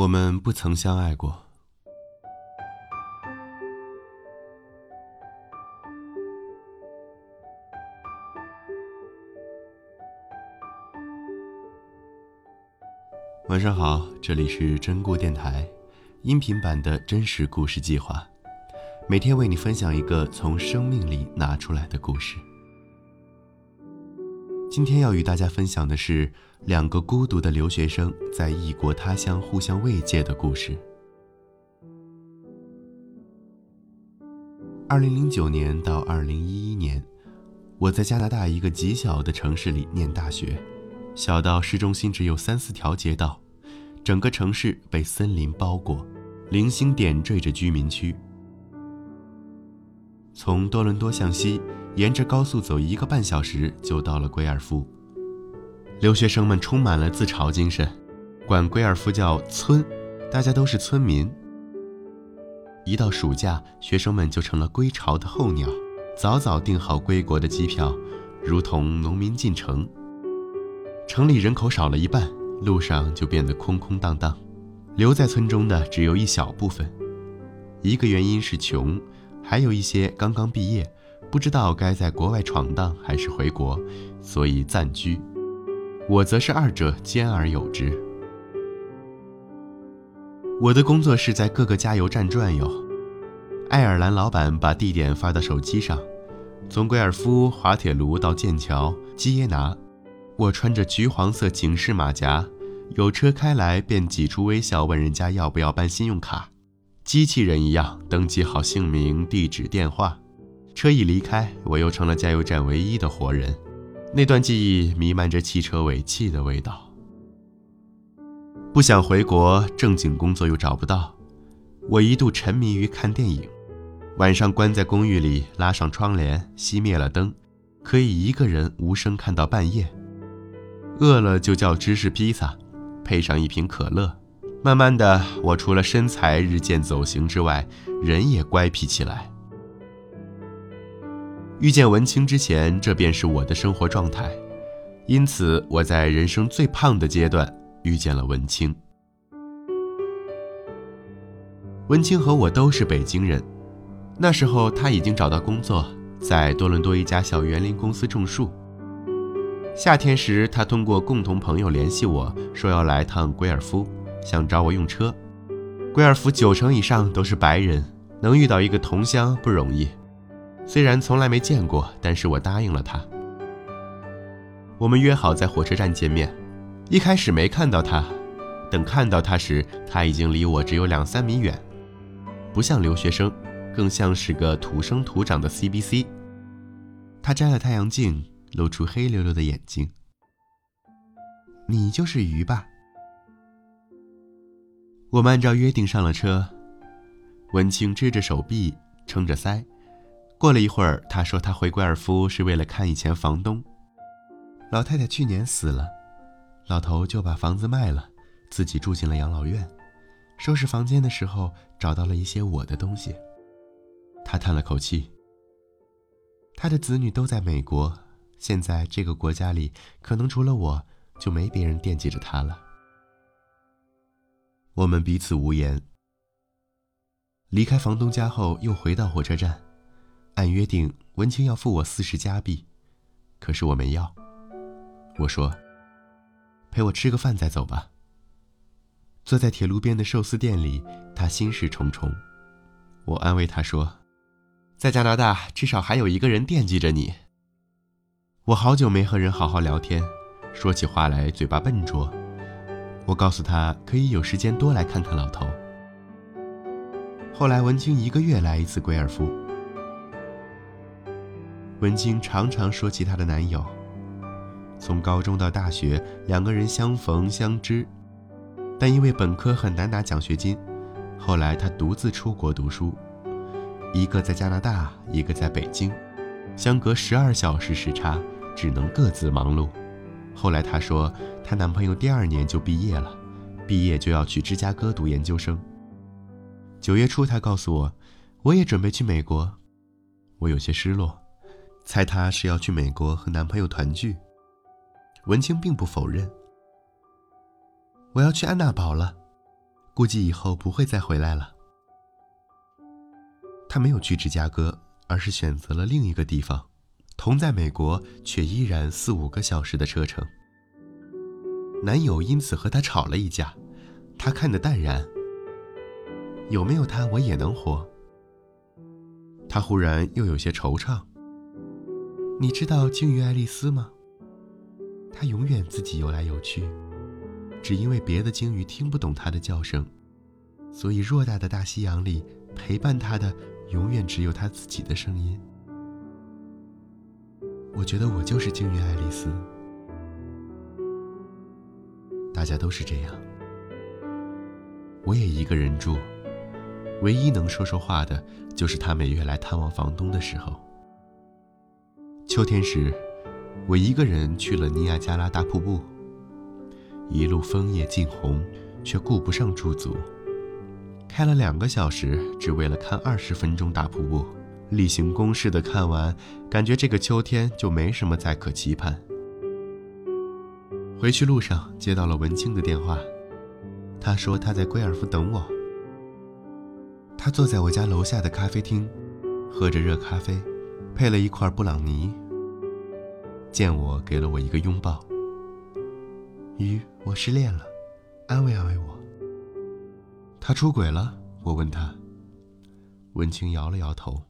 我们不曾相爱过。晚上好，这里是真故电台，音频版的真实故事计划，每天为你分享一个从生命里拿出来的故事。今天要与大家分享的是两个孤独的留学生在异国他乡互相慰藉的故事。二零零九年到二零一一年，我在加拿大一个极小的城市里念大学，小到市中心只有三四条街道，整个城市被森林包裹，零星点缀着居民区。从多伦多向西。沿着高速走一个半小时就到了圭尔夫。留学生们充满了自嘲精神，管圭尔夫叫村，大家都是村民。一到暑假，学生们就成了归巢的候鸟，早早订好归国的机票，如同农民进城。城里人口少了一半，路上就变得空空荡荡，留在村中的只有一小部分。一个原因是穷，还有一些刚刚毕业。不知道该在国外闯荡还是回国，所以暂居。我则是二者兼而有之。我的工作是在各个加油站转悠。爱尔兰老板把地点发到手机上，从圭尔夫滑铁卢到剑桥、基耶拿。我穿着橘黄色警示马甲，有车开来便挤出微笑问人家要不要办信用卡，机器人一样登记好姓名、地址、电话。车一离开，我又成了加油站唯一的活人。那段记忆弥漫着汽车尾气的味道。不想回国，正经工作又找不到，我一度沉迷于看电影。晚上关在公寓里，拉上窗帘，熄灭了灯，可以一个人无声看到半夜。饿了就叫芝士披萨，配上一瓶可乐。慢慢的，我除了身材日渐走形之外，人也乖僻起来。遇见文清之前，这便是我的生活状态，因此我在人生最胖的阶段遇见了文清。文清和我都是北京人，那时候他已经找到工作，在多伦多一家小园林公司种树。夏天时，他通过共同朋友联系我说要来趟圭尔夫，想找我用车。圭尔夫九成以上都是白人，能遇到一个同乡不容易。虽然从来没见过，但是我答应了他。我们约好在火车站见面。一开始没看到他，等看到他时，他已经离我只有两三米远，不像留学生，更像是个土生土长的 CBC。他摘了太阳镜，露出黑溜溜的眼睛。你就是鱼吧？我们按照约定上了车。文清支着手臂，撑着腮。过了一会儿，他说他回圭尔夫是为了看以前房东。老太太去年死了，老头就把房子卖了，自己住进了养老院。收拾房间的时候，找到了一些我的东西。他叹了口气。他的子女都在美国，现在这个国家里，可能除了我就没别人惦记着他了。我们彼此无言。离开房东家后，又回到火车站。按约定，文清要付我四十加币，可是我没要。我说：“陪我吃个饭再走吧。”坐在铁路边的寿司店里，他心事重重。我安慰他说：“在加拿大，至少还有一个人惦记着你。”我好久没和人好好聊天，说起话来嘴巴笨拙。我告诉他可以有时间多来看看老头。后来文清一个月来一次圭尔夫。文清常常说起她的男友。从高中到大学，两个人相逢相知，但因为本科很难拿奖学金，后来她独自出国读书，一个在加拿大，一个在北京，相隔十二小时时差，只能各自忙碌。后来她说，她男朋友第二年就毕业了，毕业就要去芝加哥读研究生。九月初，她告诉我，我也准备去美国，我有些失落。猜她是要去美国和男朋友团聚。文清并不否认。我要去安娜堡了，估计以后不会再回来了。他没有去芝加哥，而是选择了另一个地方，同在美国却依然四五个小时的车程。男友因此和他吵了一架，他看得淡然。有没有他，我也能活。他忽然又有些惆怅。你知道鲸鱼爱丽丝吗？她永远自己游来游去，只因为别的鲸鱼听不懂她的叫声，所以偌大的大西洋里陪伴她的永远只有她自己的声音。我觉得我就是鲸鱼爱丽丝。大家都是这样。我也一个人住，唯一能说说话的，就是他每月来探望房东的时候。秋天时，我一个人去了尼亚加拉大瀑布。一路枫叶尽红，却顾不上驻足。开了两个小时，只为了看二十分钟大瀑布，例行公事的看完，感觉这个秋天就没什么再可期盼。回去路上接到了文清的电话，他说他在圭尔夫等我。他坐在我家楼下的咖啡厅，喝着热咖啡。配了一块布朗尼。见我，给了我一个拥抱。鱼，我失恋了，安慰安慰我。他出轨了？我问他。文清摇了摇头。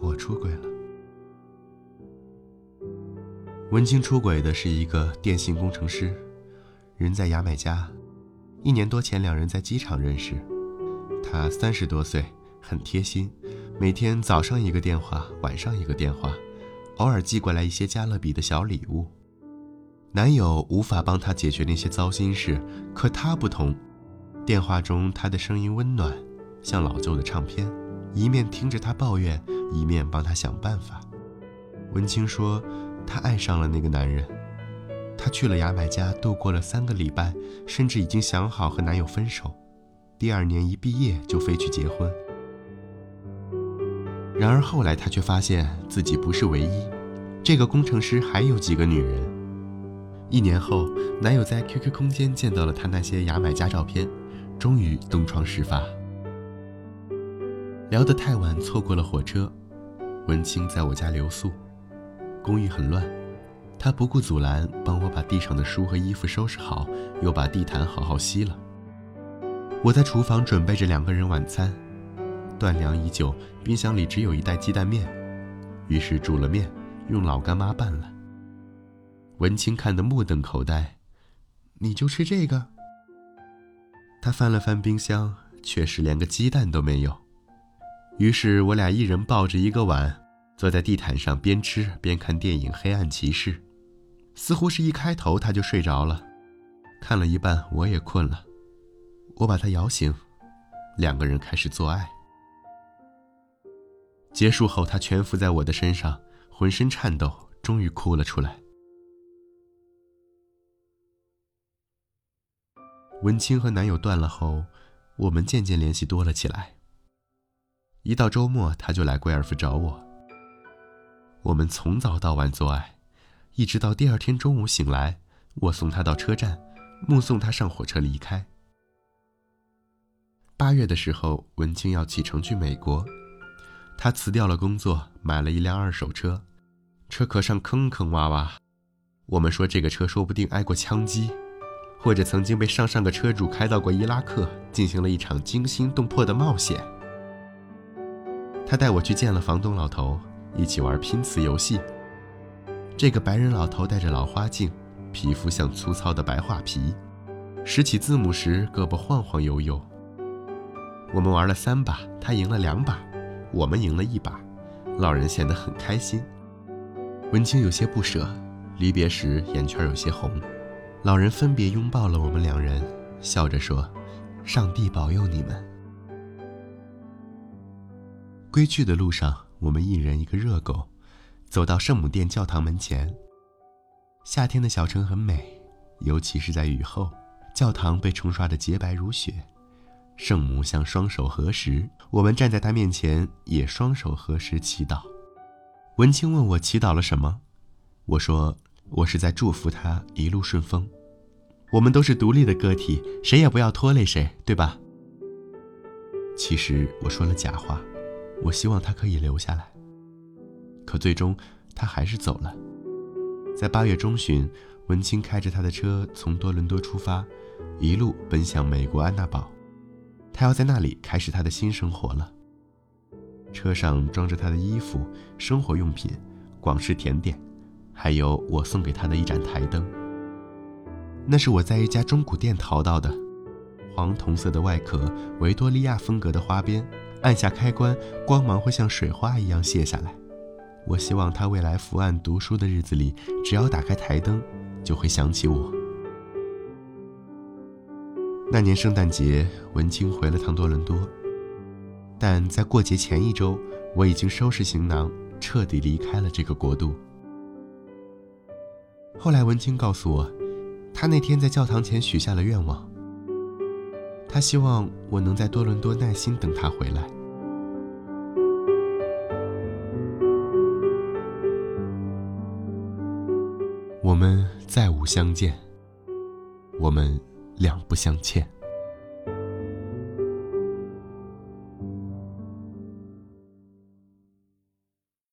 我出轨了。文清出轨的是一个电信工程师，人在牙买加。一年多前，两人在机场认识。他三十多岁，很贴心。每天早上一个电话，晚上一个电话，偶尔寄过来一些加勒比的小礼物。男友无法帮他解决那些糟心事，可他不同。电话中，他的声音温暖，像老旧的唱片，一面听着她抱怨，一面帮她想办法。文清说，她爱上了那个男人。她去了牙买加，度过了三个礼拜，甚至已经想好和男友分手。第二年一毕业就飞去结婚。然而后来，他却发现自己不是唯一，这个工程师还有几个女人。一年后，男友在 QQ 空间见到了他那些牙买加照片，终于东窗事发。聊得太晚，错过了火车。文清在我家留宿，公寓很乱，他不顾阻拦，帮我把地上的书和衣服收拾好，又把地毯好好吸了。我在厨房准备着两个人晚餐。断粮已久，冰箱里只有一袋鸡蛋面，于是煮了面，用老干妈拌了。文清看得目瞪口呆，你就吃这个？他翻了翻冰箱，确实连个鸡蛋都没有。于是我俩一人抱着一个碗，坐在地毯上边吃边看电影《黑暗骑士》，似乎是一开头他就睡着了。看了一半，我也困了，我把他摇醒，两个人开始做爱。结束后，他蜷伏在我的身上，浑身颤抖，终于哭了出来。文清和男友断了后，我们渐渐联系多了起来。一到周末，他就来贵尔夫找我。我们从早到晚做爱，一直到第二天中午醒来，我送他到车站，目送他上火车离开。八月的时候，文清要启程去美国。他辞掉了工作，买了一辆二手车，车壳上坑坑洼洼。我们说这个车说不定挨过枪击，或者曾经被上上个车主开到过伊拉克，进行了一场惊心动魄的冒险。他带我去见了房东老头，一起玩拼词游戏。这个白人老头戴着老花镜，皮肤像粗糙的白桦皮，拾起字母时胳膊晃晃悠悠。我们玩了三把，他赢了两把。我们赢了一把，老人显得很开心。文清有些不舍，离别时眼圈有些红。老人分别拥抱了我们两人，笑着说：“上帝保佑你们。”归去的路上，我们一人一个热狗，走到圣母殿教堂门前。夏天的小城很美，尤其是在雨后，教堂被冲刷得洁白如雪。圣母向双手合十，我们站在她面前，也双手合十祈祷。文清问我祈祷了什么，我说我是在祝福她一路顺风。我们都是独立的个体，谁也不要拖累谁，对吧？其实我说了假话，我希望他可以留下来。可最终，他还是走了。在八月中旬，文清开着他的车从多伦多出发，一路奔向美国安娜堡。他要在那里开始他的新生活了。车上装着他的衣服、生活用品、广式甜点，还有我送给他的一盏台灯。那是我在一家中古店淘到的，黄铜色的外壳，维多利亚风格的花边，按下开关，光芒会像水花一样泻下来。我希望他未来伏案读书的日子里，只要打开台灯，就会想起我。那年圣诞节，文清回了趟多伦多，但在过节前一周，我已经收拾行囊，彻底离开了这个国度。后来，文清告诉我，他那天在教堂前许下了愿望，他希望我能在多伦多耐心等他回来。我们再无相见，我们两不相欠。